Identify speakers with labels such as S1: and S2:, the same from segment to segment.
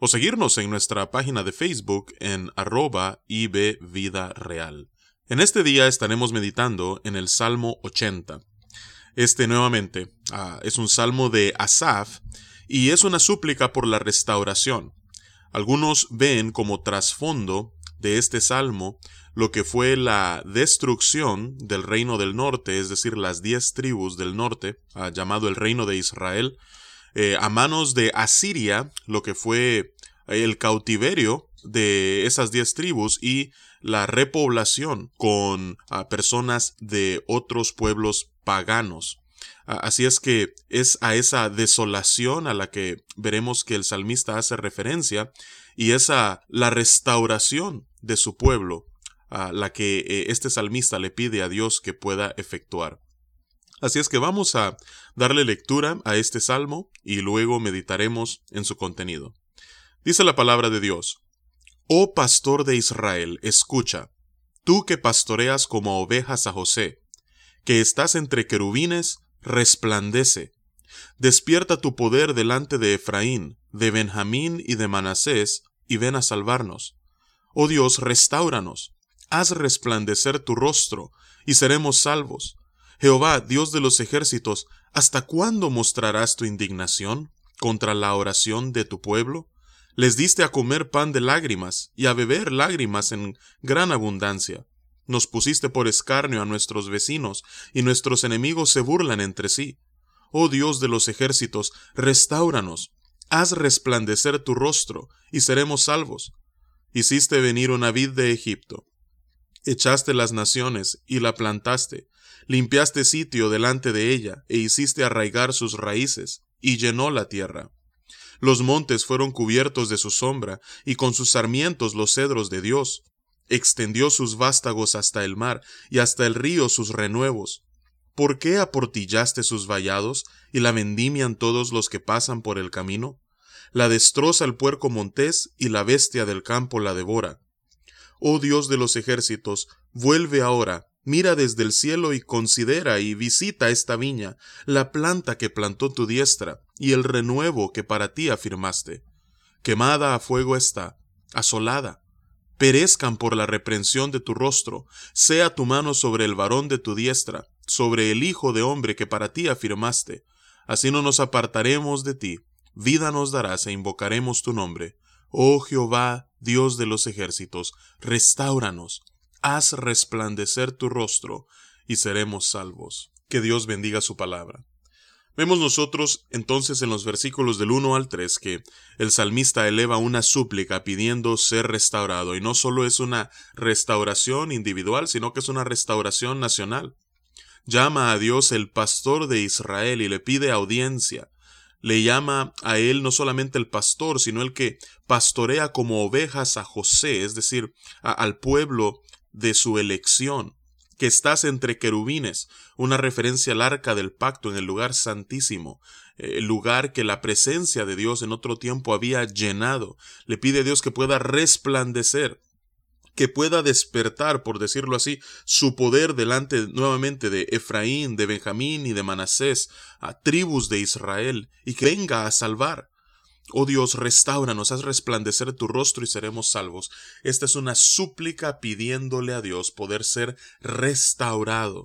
S1: o seguirnos en nuestra página de Facebook en arroba Vida Real. En este día estaremos meditando en el Salmo 80. Este nuevamente ah, es un salmo de Asaf y es una súplica por la restauración. Algunos ven como trasfondo de este salmo lo que fue la destrucción del reino del norte, es decir, las diez tribus del norte, ah, llamado el reino de Israel, eh, a manos de Asiria, lo que fue el cautiverio de esas diez tribus y la repoblación con ah, personas de otros pueblos paganos. Ah, así es que es a esa desolación a la que veremos que el salmista hace referencia y es a la restauración de su pueblo a la que eh, este salmista le pide a Dios que pueda efectuar. Así es que vamos a darle lectura a este salmo y luego meditaremos en su contenido. Dice la palabra de Dios, Oh pastor de Israel, escucha, tú que pastoreas como ovejas a José, que estás entre querubines, resplandece. Despierta tu poder delante de Efraín, de Benjamín y de Manasés, y ven a salvarnos. Oh Dios, restauranos, haz resplandecer tu rostro, y seremos salvos. Jehová, Dios de los ejércitos, ¿hasta cuándo mostrarás tu indignación contra la oración de tu pueblo? Les diste a comer pan de lágrimas y a beber lágrimas en gran abundancia. Nos pusiste por escarnio a nuestros vecinos, y nuestros enemigos se burlan entre sí. Oh Dios de los ejércitos, restauranos, haz resplandecer tu rostro, y seremos salvos. Hiciste venir una vid de Egipto, echaste las naciones y la plantaste, limpiaste sitio delante de ella, e hiciste arraigar sus raíces, y llenó la tierra. Los montes fueron cubiertos de su sombra, y con sus sarmientos los cedros de Dios. Extendió sus vástagos hasta el mar, y hasta el río sus renuevos. ¿Por qué aportillaste sus vallados, y la vendimian todos los que pasan por el camino? La destroza el puerco montés, y la bestia del campo la devora. Oh Dios de los ejércitos, vuelve ahora, mira desde el cielo y considera y visita esta viña, la planta que plantó tu diestra, y el renuevo que para ti afirmaste. Quemada a fuego está, asolada. Perezcan por la reprensión de tu rostro, sea tu mano sobre el varón de tu diestra, sobre el Hijo de hombre que para ti afirmaste. Así no nos apartaremos de ti, vida nos darás e invocaremos tu nombre. Oh Jehová, Dios de los ejércitos, restauranos, haz resplandecer tu rostro, y seremos salvos. Que Dios bendiga su palabra. Vemos nosotros entonces en los versículos del 1 al 3 que el salmista eleva una súplica pidiendo ser restaurado, y no solo es una restauración individual, sino que es una restauración nacional. Llama a Dios el pastor de Israel y le pide audiencia le llama a él no solamente el pastor, sino el que pastorea como ovejas a José, es decir, al pueblo de su elección, que estás entre querubines, una referencia al arca del pacto en el lugar santísimo, el lugar que la presencia de Dios en otro tiempo había llenado. Le pide a Dios que pueda resplandecer que pueda despertar, por decirlo así, su poder delante nuevamente de Efraín, de Benjamín y de Manasés, a tribus de Israel, y que venga a salvar. Oh Dios, restauranos, haz resplandecer tu rostro y seremos salvos. Esta es una súplica pidiéndole a Dios poder ser restaurado.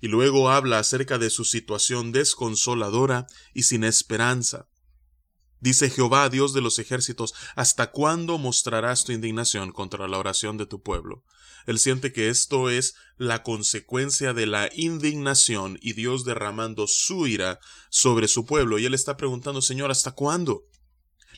S1: Y luego habla acerca de su situación desconsoladora y sin esperanza. Dice Jehová, Dios de los ejércitos, ¿hasta cuándo mostrarás tu indignación contra la oración de tu pueblo? Él siente que esto es la consecuencia de la indignación y Dios derramando su ira sobre su pueblo. Y él está preguntando, Señor, ¿hasta cuándo?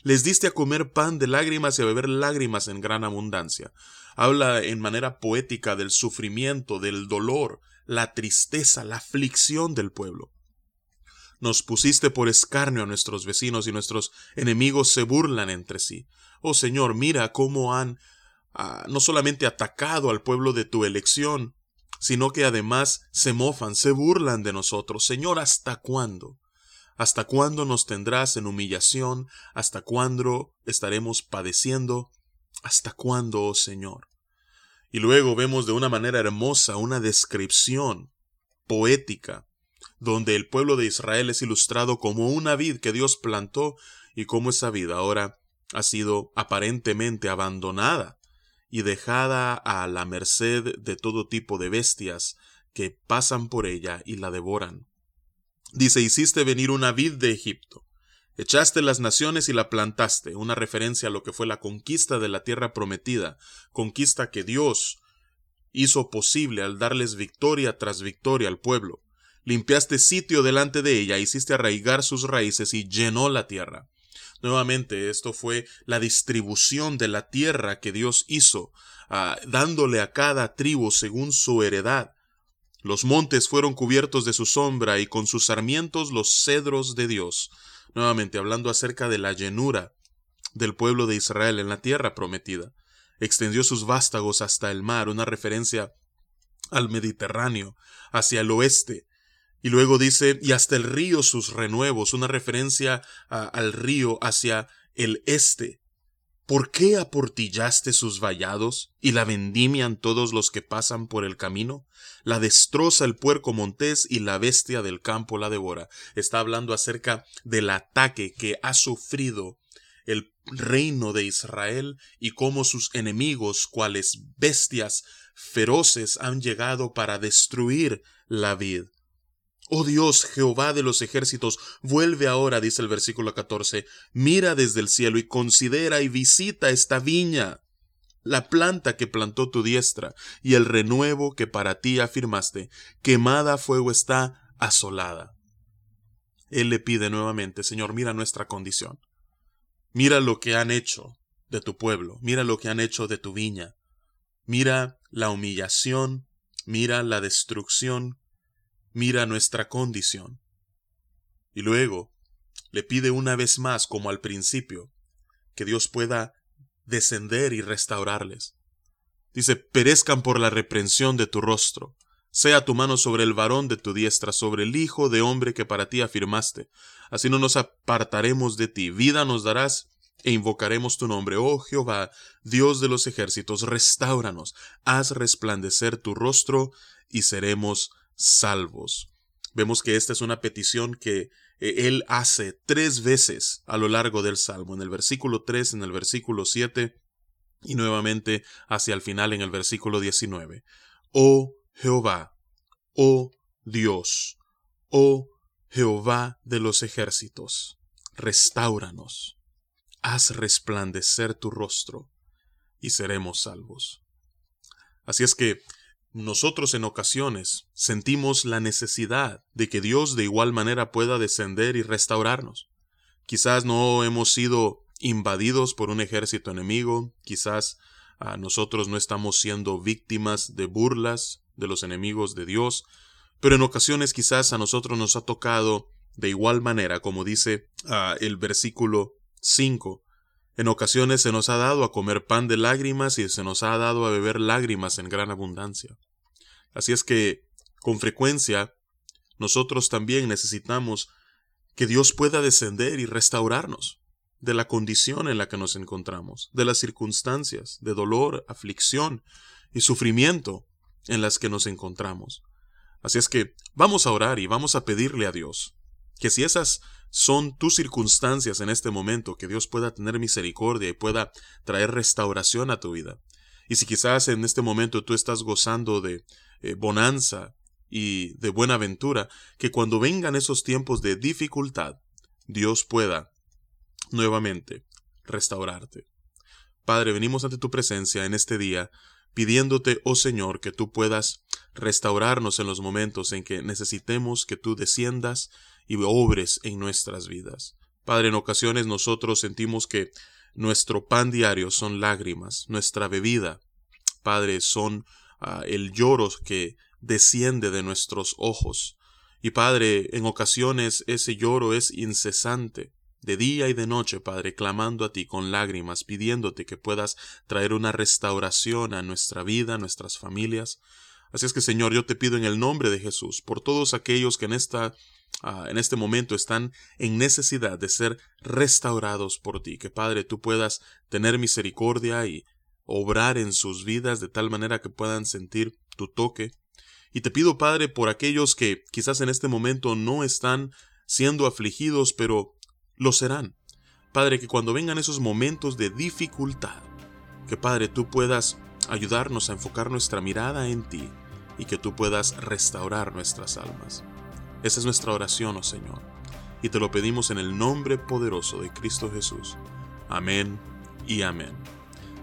S1: Les diste a comer pan de lágrimas y a beber lágrimas en gran abundancia. Habla en manera poética del sufrimiento, del dolor, la tristeza, la aflicción del pueblo. Nos pusiste por escarnio a nuestros vecinos y nuestros enemigos se burlan entre sí. Oh Señor, mira cómo han ah, no solamente atacado al pueblo de tu elección, sino que además se mofan, se burlan de nosotros. Señor, ¿hasta cuándo? ¿Hasta cuándo nos tendrás en humillación? ¿Hasta cuándo estaremos padeciendo? ¿Hasta cuándo, oh Señor? Y luego vemos de una manera hermosa una descripción poética, donde el pueblo de Israel es ilustrado como una vid que Dios plantó y cómo esa vid ahora ha sido aparentemente abandonada y dejada a la merced de todo tipo de bestias que pasan por ella y la devoran. Dice, hiciste venir una vid de Egipto, Echaste las naciones y la plantaste, una referencia a lo que fue la conquista de la tierra prometida, conquista que Dios hizo posible al darles victoria tras victoria al pueblo. Limpiaste sitio delante de ella, hiciste arraigar sus raíces y llenó la tierra. Nuevamente, esto fue la distribución de la tierra que Dios hizo, ah, dándole a cada tribu según su heredad. Los montes fueron cubiertos de su sombra y con sus sarmientos los cedros de Dios nuevamente hablando acerca de la llenura del pueblo de Israel en la tierra prometida. Extendió sus vástagos hasta el mar, una referencia al Mediterráneo, hacia el oeste. Y luego dice, y hasta el río sus renuevos, una referencia al río hacia el este. ¿Por qué aportillaste sus vallados y la vendimian todos los que pasan por el camino? La destroza el puerco montés y la bestia del campo la devora. Está hablando acerca del ataque que ha sufrido el reino de Israel y cómo sus enemigos, cuales bestias feroces, han llegado para destruir la vid. Oh Dios, Jehová de los ejércitos, vuelve ahora, dice el versículo 14, mira desde el cielo y considera y visita esta viña, la planta que plantó tu diestra y el renuevo que para ti afirmaste, quemada a fuego está, asolada. Él le pide nuevamente, Señor, mira nuestra condición. Mira lo que han hecho de tu pueblo, mira lo que han hecho de tu viña, mira la humillación, mira la destrucción mira nuestra condición. Y luego le pide una vez más, como al principio, que Dios pueda descender y restaurarles. Dice, perezcan por la reprensión de tu rostro. Sea tu mano sobre el varón de tu diestra, sobre el hijo de hombre que para ti afirmaste. Así no nos apartaremos de ti. Vida nos darás e invocaremos tu nombre. Oh Jehová, Dios de los ejércitos, restauranos. Haz resplandecer tu rostro y seremos salvos. Vemos que esta es una petición que eh, él hace tres veces a lo largo del Salmo, en el versículo 3, en el versículo 7 y nuevamente hacia el final en el versículo 19. Oh Jehová, oh Dios, oh Jehová de los ejércitos, restauranos, haz resplandecer tu rostro y seremos salvos. Así es que nosotros en ocasiones sentimos la necesidad de que Dios de igual manera pueda descender y restaurarnos. Quizás no hemos sido invadidos por un ejército enemigo, quizás a nosotros no estamos siendo víctimas de burlas de los enemigos de Dios, pero en ocasiones quizás a nosotros nos ha tocado de igual manera, como dice el versículo 5, en ocasiones se nos ha dado a comer pan de lágrimas y se nos ha dado a beber lágrimas en gran abundancia. Así es que, con frecuencia, nosotros también necesitamos que Dios pueda descender y restaurarnos de la condición en la que nos encontramos, de las circunstancias de dolor, aflicción y sufrimiento en las que nos encontramos. Así es que vamos a orar y vamos a pedirle a Dios que si esas son tus circunstancias en este momento, que Dios pueda tener misericordia y pueda traer restauración a tu vida. Y si quizás en este momento tú estás gozando de eh, bonanza y de buena ventura, que cuando vengan esos tiempos de dificultad, Dios pueda nuevamente restaurarte. Padre, venimos ante tu presencia en este día, pidiéndote, oh Señor, que tú puedas restaurarnos en los momentos en que necesitemos que tú desciendas y obres en nuestras vidas. Padre, en ocasiones nosotros sentimos que nuestro pan diario son lágrimas, nuestra bebida, Padre, son el lloro que desciende de nuestros ojos. Y Padre, en ocasiones ese lloro es incesante, de día y de noche, Padre, clamando a ti con lágrimas, pidiéndote que puedas traer una restauración a nuestra vida, a nuestras familias. Así es que, Señor, yo te pido en el nombre de Jesús, por todos aquellos que en esta ah, en este momento están en necesidad de ser restaurados por ti, que Padre tú puedas tener misericordia y obrar en sus vidas de tal manera que puedan sentir tu toque. Y te pido, Padre, por aquellos que quizás en este momento no están siendo afligidos, pero lo serán. Padre, que cuando vengan esos momentos de dificultad, que Padre tú puedas ayudarnos a enfocar nuestra mirada en ti y que tú puedas restaurar nuestras almas. Esa es nuestra oración, oh Señor, y te lo pedimos en el nombre poderoso de Cristo Jesús. Amén y amén.